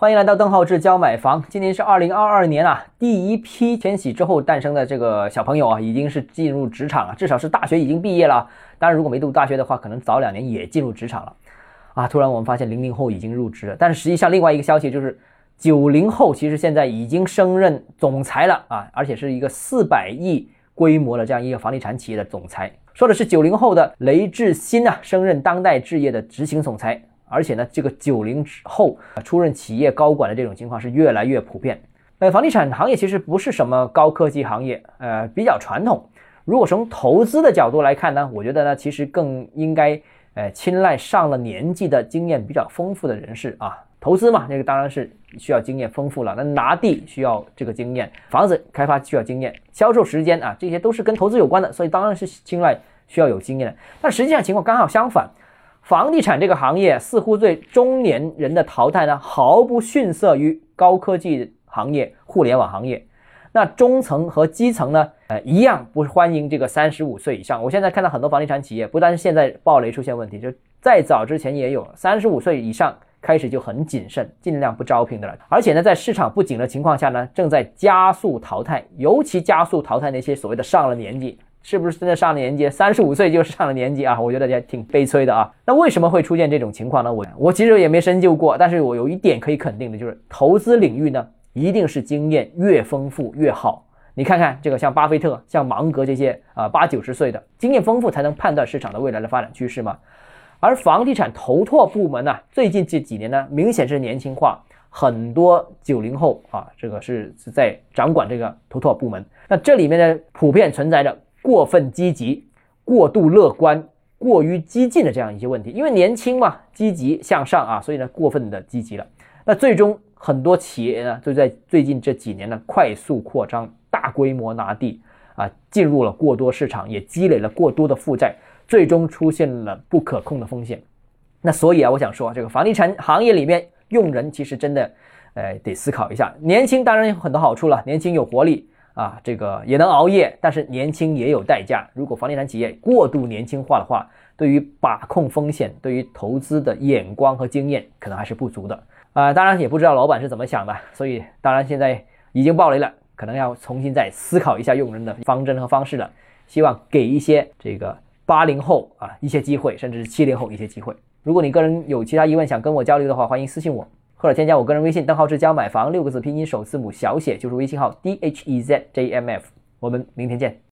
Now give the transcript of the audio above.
欢迎来到邓浩志教买房。今年是二零二二年啊，第一批迁徙之后诞生的这个小朋友啊，已经是进入职场了，至少是大学已经毕业了。当然，如果没读大学的话，可能早两年也进入职场了。啊，突然我们发现零零后已经入职了，但是实际上另外一个消息就是九零后其实现在已经升任总裁了啊，而且是一个四百亿规模的这样一个房地产企业的总裁。说的是九零后的雷志新啊，升任当代置业的执行总裁。而且呢，这个九零后出任企业高管的这种情况是越来越普遍。呃，房地产行业其实不是什么高科技行业，呃，比较传统。如果从投资的角度来看呢，我觉得呢，其实更应该呃青睐上了年纪的经验比较丰富的人士啊。投资嘛，那个当然是需要经验丰富了。那拿地需要这个经验，房子开发需要经验，销售时间啊，这些都是跟投资有关的，所以当然是青睐需要有经验的。但实际上情况刚好相反。房地产这个行业似乎对中年人的淘汰呢，毫不逊色于高科技行业、互联网行业。那中层和基层呢，呃，一样不欢迎这个三十五岁以上。我现在看到很多房地产企业，不单现在暴雷出现问题，就再早之前也有三十五岁以上开始就很谨慎，尽量不招聘的了。而且呢，在市场不景的情况下呢，正在加速淘汰，尤其加速淘汰那些所谓的上了年纪。是不是真的上了年纪？三十五岁就上了年纪啊！我觉得也挺悲催的啊。那为什么会出现这种情况呢？我我其实也没深究过，但是我有一点可以肯定的就是，投资领域呢，一定是经验越丰富越好。你看看这个，像巴菲特、像芒格这些啊，八九十岁的经验丰富，才能判断市场的未来的发展趋势嘛。而房地产投拓部门呢，最近这几年呢，明显是年轻化，很多九零后啊，这个是是在掌管这个投拓部门。那这里面呢，普遍存在着。过分积极、过度乐观、过于激进的这样一些问题，因为年轻嘛，积极向上啊，所以呢，过分的积极了。那最终很多企业呢，就在最近这几年呢，快速扩张、大规模拿地啊，进入了过多市场，也积累了过多的负债，最终出现了不可控的风险。那所以啊，我想说，这个房地产行业里面用人其实真的，呃，得思考一下。年轻当然有很多好处了，年轻有活力。啊，这个也能熬夜，但是年轻也有代价。如果房地产企业过度年轻化的话，对于把控风险、对于投资的眼光和经验，可能还是不足的。啊，当然也不知道老板是怎么想的，所以当然现在已经爆雷了，可能要重新再思考一下用人的方针和方式了。希望给一些这个八零后啊一些机会，甚至是七零后一些机会。如果你个人有其他疑问想跟我交流的话，欢迎私信我。或者添加我个人微信，邓浩志教买房六个字拼音首字母小写就是微信号 d h e z j m f，我们明天见。